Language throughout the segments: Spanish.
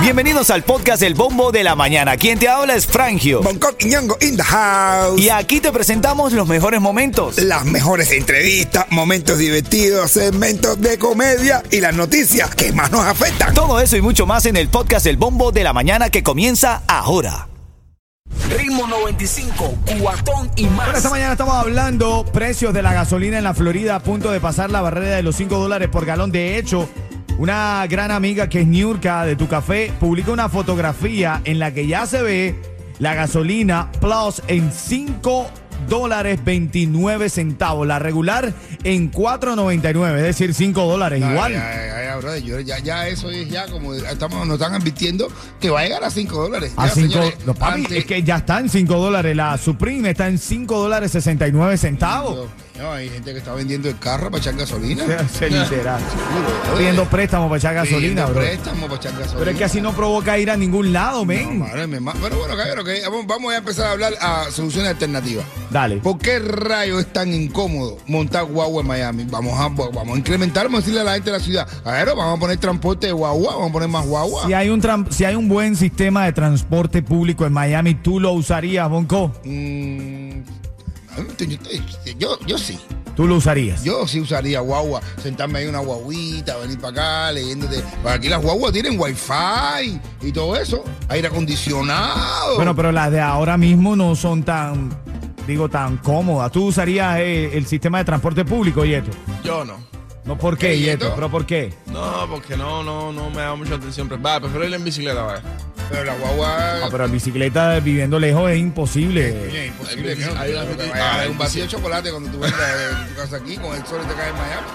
Bienvenidos al podcast El Bombo de la Mañana. Quien te habla es Frangio. Bangkok y Ñongo in the house. Y aquí te presentamos los mejores momentos. Las mejores entrevistas, momentos divertidos, segmentos de comedia y las noticias que más nos afectan. Todo eso y mucho más en el podcast El Bombo de la Mañana que comienza ahora. Ritmo 95, cuatón y más. Bueno, esta mañana estamos hablando precios de la gasolina en la Florida a punto de pasar la barrera de los 5 dólares por galón. De hecho, una gran amiga que es Niurka de Tu Café publica una fotografía en la que ya se ve la gasolina plus en 5 dólares 29 centavos. La regular en 4.99, es decir, 5 dólares igual. Ya, ya, ya, brother, yo ya, ya eso es ya como estamos, nos están advirtiendo que va a llegar a 5 dólares. A Ya, cinco, señores, no, papi, antes- es que ya está en 5 dólares. La Supreme está en 5 dólares 69 centavos. No, hay gente que está vendiendo el carro para echar gasolina. Se literal. Pidiendo préstamo para echar gasolina, bro. préstamo para echar gasolina. Pero es que así no provoca ir a ningún lado, No, men. madre mía, ma- Pero bueno, cabrón, que vamos, a empezar a hablar a soluciones alternativas. Dale. ¿Por qué rayo es tan incómodo montar guagua en Miami? Vamos a, vamos a incrementar, vamos a decirle a la gente de la ciudad. A ver, vamos a poner transporte de guagua, vamos a poner más guagua. Si hay, un si hay un buen sistema de transporte público en Miami, ¿tú lo usarías, Bonco? Mm, yo, yo, yo sí. ¿Tú lo usarías? Yo sí usaría guagua, sentarme ahí en una guaguita, venir para acá, leyéndote. Para aquí las guaguas tienen wifi y todo eso, aire acondicionado. Bueno, pero las de ahora mismo no son tan, digo, tan cómodas. ¿Tú usarías eh, el sistema de transporte público, Yeto? Yo no. No, ¿por qué, ¿Qué, Yeto? ¿Pero por qué? No, porque no, no, no me da mucha atención. Va, prefiero ir en bicicleta, va. Pero la guagua. Ah, pero en bicicleta viviendo lejos es imposible. Oye, imposible no. Hay un vacío de chocolate cuando tú vengas de tu casa aquí con el sol y te caes en Miami.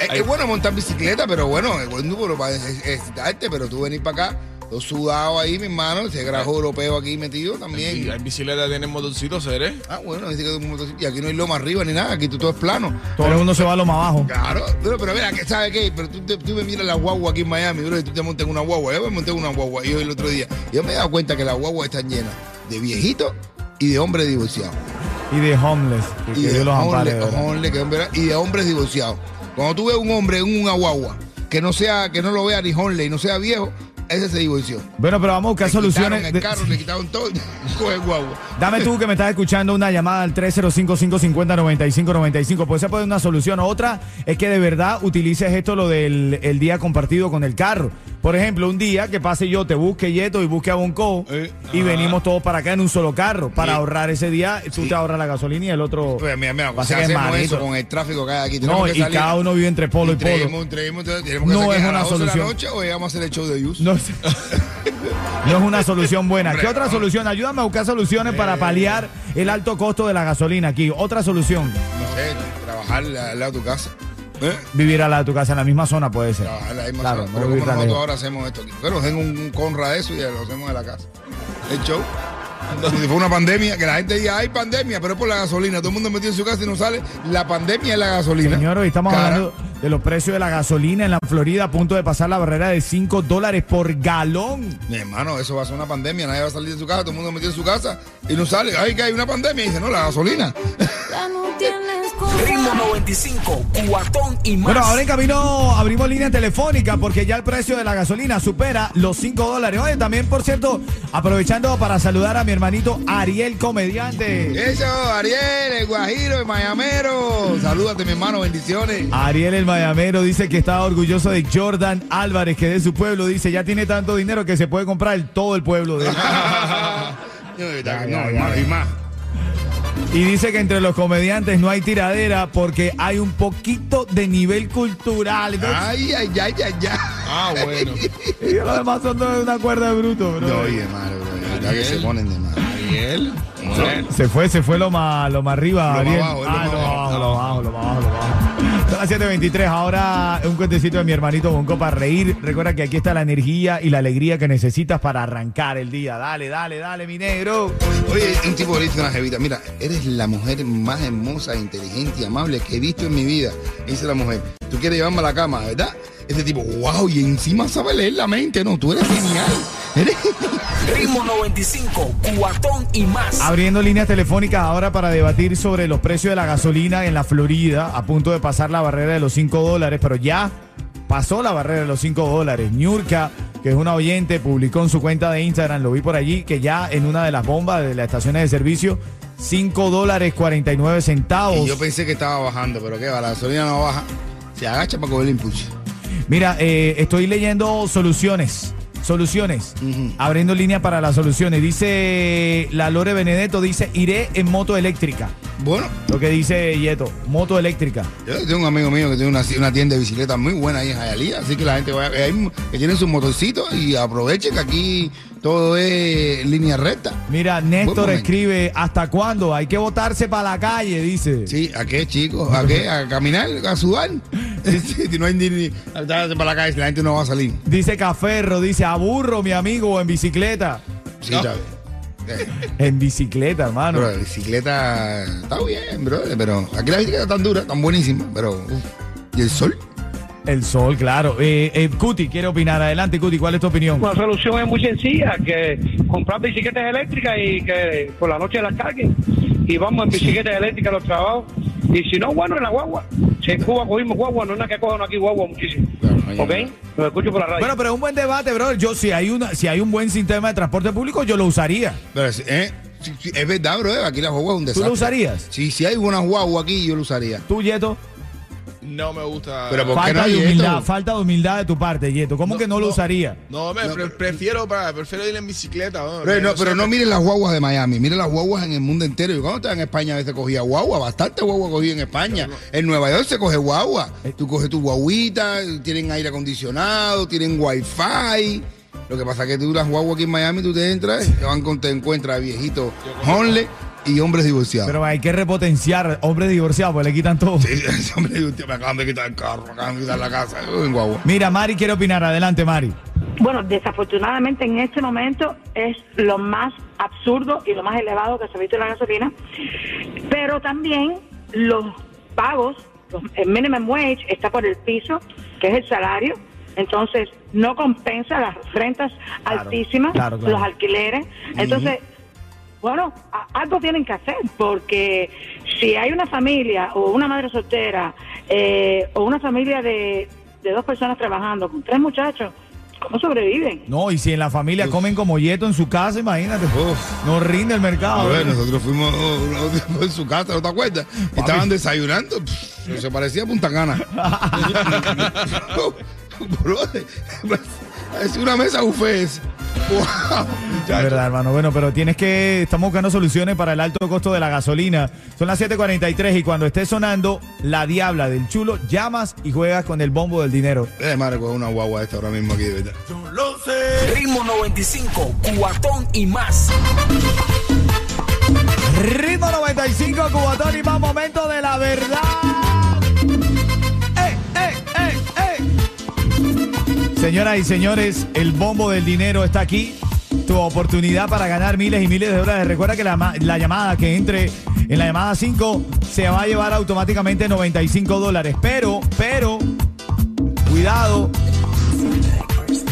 Es, es bueno montar bicicleta, pero bueno, es bueno para excitarte, pero tú venir para acá, todo sudado ahí, mi hermano, ese grajo europeo aquí metido Y también. hay bicicletas que tienen motorcitos, ¿seré? Ah, bueno, dice que es un motociclo- y aquí no hay loma arriba ni nada, aquí tú todo es plano. Todo el mundo se va a lo más abajo. Claro, pero, pero mira, que ¿sabes qué? Pero tú, te- tú me miras la guagua aquí en Miami, bro, y tú te montas en una guagua. Yo me monté en una guagua y yo el otro día. Yo me he dado cuenta que las guaguas están llenas de viejitos y de hombres divorciados. Y de homeless. Que, Y que de, los que hombre- y de hombres divorciados. Cuando tú ves un hombre en una guagua que no sea, que no lo vea ni hombre y no sea viejo, ese se divorció. Bueno, pero vamos a buscar Le soluciones. quitaron de- el carro, le quitaron todo y coge guagua. Dame tú que me estás escuchando una llamada al 305-550-9595. Pues esa puede ser una solución. Otra es que de verdad utilices esto lo del el día compartido con el carro. Por ejemplo, un día que pase yo, te busque Yeto y busque a Bonco Eh, y venimos todos para acá en un solo carro. Para Sí. ahorrar ese día, tú Sí. te ahorras la gasolina y el otro. Pues mira, mira, va a hacemos eso con el tráfico que hay aquí, No, que y salir. cada uno vive entre polo y polo. Traemos, traemos, tenemos que No es una 12 de la solución. noche o vamos a hacer el show de Yus. No, es- no es una solución buena. ¿Qué otra solución? Ayúdame a buscar soluciones para paliar el alto costo de la gasolina aquí. Otra solución. No sé, trabajar al lado de tu casa. ¿Eh? Vivir lado de tu casa en la misma zona puede ser. Trabajar en la misma Claro, zona. no Pero vivir como nosotros ahora hacemos esto aquí. Pero tengo un conra de eso y lo hacemos en la casa. El show. Si fue una pandemia, que la gente diga, hay pandemia, pero es por la gasolina. Todo el mundo metido en su casa y no sale. La pandemia es la gasolina. Señor, hoy estamos Cara. hablando de los precios de la gasolina en la Florida a punto de pasar la barrera de 5 dólares por galón. Mi hermano, eso va a ser una pandemia. Nadie va a salir de su casa, todo el mundo metido en su casa y no sale. Ay, que hay una pandemia. Y dice, no, la gasolina. Ya no tienes cura. Ritmo 95, cuatón y más. Bueno, ahora en camino abrimos línea telefónica porque ya el precio de la gasolina supera los 5 dólares. Oye, también, por cierto, aprovechando para saludar a mi hermanito Ariel Comediante. Eso, Ariel, el Guajiro, el Mayamero. Salúdate, mi hermano, bendiciones. Ariel el Mayamero dice que está orgulloso de Jordan Álvarez, que de su pueblo dice ya tiene tanto dinero que se puede comprar el- todo el pueblo de él. no, hermano, y más. Y dice que entre los comediantes no hay tiradera porque hay un poquito de nivel cultural. Entonces, Ay, ay, ay, ay, ay. Ah, bueno. y los demás son de una cuerda de bruto, bro. No, oye, hermano, bro. Ya que se ponen de mal. Ariel. Bueno. Se fue, se fue lo más, lo más arriba. Lo más Ariel. abajo, lo ah, lo más abajo. Lo más abajo, lo más abajo, lo más abajo. Son las 7.23. Ahora un cuentecito de mi hermanito Bonco para reír. Recuerda que aquí está la energía y la alegría que necesitas para arrancar el día. Dale, dale, dale, mi negro. Oye, un tipo le dice una jevita, mira, eres la mujer más hermosa, inteligente y amable que he visto en mi vida. Dice la mujer, tú quieres llevarme a la cama, ¿verdad? Ese tipo, wow, y encima sabe leer la mente, no, tú eres genial. Eres... Ritmo 95, cuatón y más. Abriendo líneas telefónicas ahora para debatir sobre los precios de la gasolina en la Florida, a punto de pasar la barrera de los 5 dólares, pero ya pasó la barrera de los 5 dólares. Niurka, que es una oyente, publicó en su cuenta de Instagram, lo vi por allí, que ya en una de las bombas de las estaciones de servicio, 5 dólares 49 centavos. Y yo pensé que estaba bajando, pero qué va, la gasolina no baja. Se agacha para coger el impulso. Mira, eh, estoy leyendo soluciones. Soluciones. Abriendo línea para las soluciones. Dice la Lore Benedetto, dice, iré en moto eléctrica. Bueno, Lo que dice Yeto, moto eléctrica. yo tengo un amigo mío que tiene una, una tienda de bicicletas muy buena ahí en Jayalía, así que la gente vaya, que, tienen sus motorcitos y aprovechen que aquí todo es línea recta. Mira, Néstor escribe, ¿hasta cuándo? Hay que botarse para la calle, dice. Sí, ¿a qué, chicos? ¿A qué? ¿A caminar? ¿A sudar? Si no hay ni, para la calle, la gente no va a salir. Dice Caferro, dice, aburro mi amigo en bicicleta. Sí, No. En bicicleta, hermano. Bro, la bicicleta está bien, bro, pero aquí la bicicleta tan dura, tan buenísima, pero... ¿Y el sol? El sol, claro. Eh, eh, Cuti, quiere opinar. Adelante, Cuti, ¿cuál es tu opinión? La solución es muy sencilla, que comprar bicicletas eléctricas y que por la noche las carguen. Y vamos en bicicletas eléctricas a los trabajos. Y si no, bueno, en la guagua. Si en Cuba cogimos guagua, no es nada que cojan aquí guagua muchísimo. Claro, ¿Ok? Lo escucho por la radio. Bueno, pero es un buen debate, bro. Yo, si hay, una, si hay un buen sistema de transporte público, yo lo usaría. Pero, eh, sí, sí, es verdad, bro, aquí la guagua es un ¿Tú desastre. lo usarías? Sí, si hay una guagua aquí, yo lo usaría. ¿Tú, Yeto? No me gusta. Pero ¿por qué Falta no hay de humildad, esto? falta de humildad de tu parte, Yeto. ¿Cómo que no lo usaría? No, me No, pre- pero- prefiero, para, prefiero ir en bicicleta. ¿no? Bro, no, sé, pero no miren las guaguas de Miami, miren las guaguas en el mundo entero. Yo cuando estaba en España a veces cogía guagua, bastante guagua cogía en España. En Nueva York se coge guagua. Tú coges tu guaguita, tienen aire acondicionado, tienen wifi. Lo que pasa es que tú las guaguas aquí en Miami, tú te entras, te, van con, te encuentras viejitos homeless y hombres divorciados. Pero hay que repotenciar hombres divorciados, pues le quitan todo. Sí, ese hombre divorciado, me acaban de quitar el carro, me acaban de quitar la casa, yo en guagua. Mira, Mari quiere opinar. Adelante, Mari. Bueno, desafortunadamente en este momento es lo más absurdo y lo más elevado que se ha visto en la gasolina, pero también los pagos, los- el minimum wage está por el piso, que es el salario, entonces no compensa las rentas Claro, altísimas, claro, claro. los alquileres, entonces bueno, a- algo tienen que hacer, porque si hay una familia o una madre soltera eh, o una familia de, de dos personas trabajando con tres muchachos, ¿cómo sobreviven? No, y si en la familia comen como Yeto en su casa, imagínate. Uf. No rinde el A mercado. ver, nosotros fuimos oh, en su casa, ¿no te acuerdas? Y estaban desayunando, pff, se parecía a Punta Cana. Es una mesa buffet. Wow. Es verdad, hermano. Bueno, pero tienes que. Estamos buscando soluciones para el alto costo de la gasolina. Son las 7:43 y cuando esté sonando la diabla del chulo, llamas y juegas con el bombo del dinero. Eh, madre, coge una guagua esta ahora mismo aquí, de verdad. Ritmo 95, cuatón y más. Ritmo 95, Cubatón y más momento de la verdad. Señoras y señores, el bombo del dinero está aquí. Tu oportunidad para ganar miles y miles de dólares. Recuerda que la, ma- la llamada que entre en la llamada 5 se va a llevar automáticamente 95 dólares. Pero, pero, cuidado,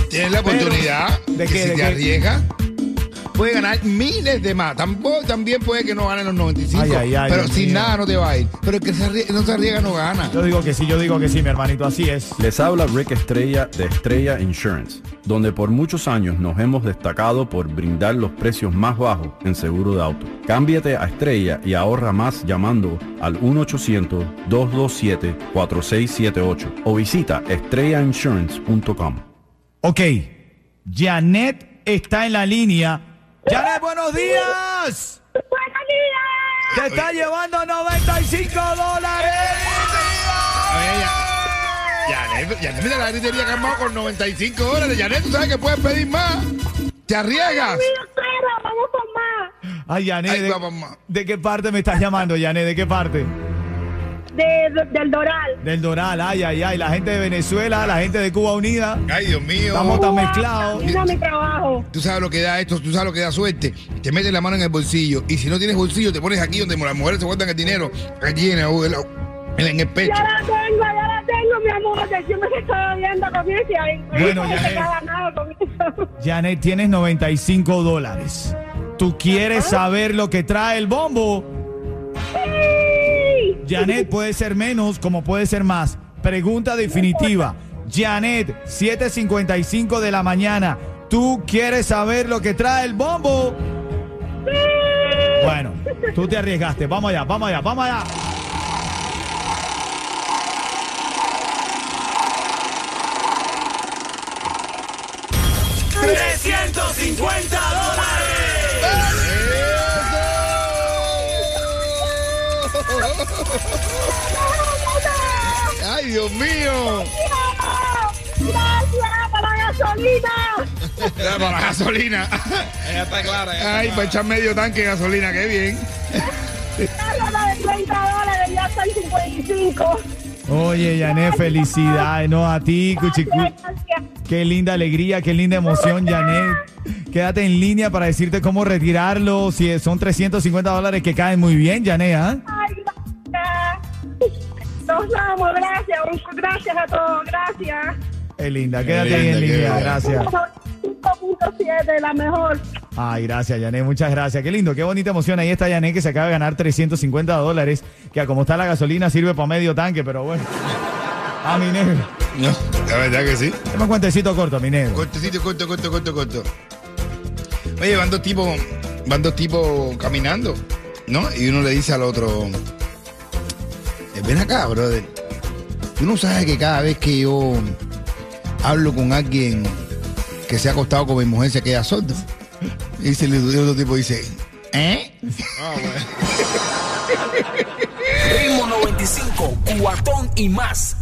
Tienes la oportunidad ¿de que qué, si de te qué? arriesgas, puedes ganar miles de más. Tampoco, también puede que no gane los 95, Ay, ay, ay, pero Dios sin mío. nada no te va a ir. Pero el que se arrie- no se arriesga no gana. yo digo que sí, yo digo que sí, mi hermanito, así es. Les habla Rick Estrella de Estrella Insurance, donde por muchos años nos hemos destacado por brindar los precios más bajos en seguro de auto. Cámbiate a Estrella y ahorra más llamando al 1-800-227-4678 o visita estrellainsurance.com. Ok, Janet está en la línea. Janet, buenos días. ¡Buenos días! Te está llevando 95 dólares. Oye, Yanet, mira la gritería que ha armado con 95 dólares. Yanet, tú sabes que puedes pedir más. ¿Te arriesgas? Pero vamos con más. Ay, Janet, Ay, ¿de, de qué parte me estás llamando, Janet? ¿De qué parte? De, del Doral. Del Doral, ay, ay, ay. La gente de Venezuela, la gente de Cuba Unida. Ay, Dios mío. Estamos tan mezclados. Mira mi trabajo. Tú sabes lo que da esto, tú sabes lo que da suerte. Te metes la mano en el bolsillo y si no tienes bolsillo, te pones aquí donde las mujeres se guardan el dinero, aquí en el, en el pecho. Ya la tengo, ya la tengo, mi amor. De siempre me estoy viendo con eso y ahí. Bueno, se eso. Janet, tienes 95 dólares. ¿Tú quieres saber lo que trae el bombo? ¡Sí! Janet puede ser menos como puede ser más. Pregunta definitiva. Janet, 7.55 de la mañana. ¿Tú quieres saber lo que trae el bombo? Bueno, tú te arriesgaste. Vamos allá, vamos allá, vamos allá. ¡Ay, Dios mío! ¡Gracias por la gasolina! Para la gasolina. Ella está clara. ella está Ay, para echar medio tanque de gasolina, qué bien. La de 30 dólares ya está en 55. Oye, Janet, felicidades, no a ti, cuchicu. Gracias. Qué linda alegría, qué linda emoción, Janet. Quédate en línea para decirte cómo retirarlo. Si son 350 dólares que caen muy bien, Janet, ¿ah? Nos vamos, gracias. Gracias a todos, gracias. Qué linda, quédate ahí linda, en línea, gracias. 5.7, la mejor. Ay, gracias, Janet, muchas gracias. Qué lindo, qué bonita emoción. Ahí está Janet que se acaba de ganar 350 dólares, que a como está la gasolina sirve para medio tanque, pero bueno. A mi negro. No, la verdad que sí. Dame un cuentecito corto, mi negro. Cortecito, corto, corto, corto, corto. Oye, van dos tipos, van dos tipos caminando, ¿no? Y uno le dice al otro, "Eh, ven acá, brother. Tú no sabes que cada vez que yo hablo con alguien que se ha acostado con mi mujer se queda sordo. Y el el otro tipo dice, ¿eh? Ritmo 95, cuatón y más.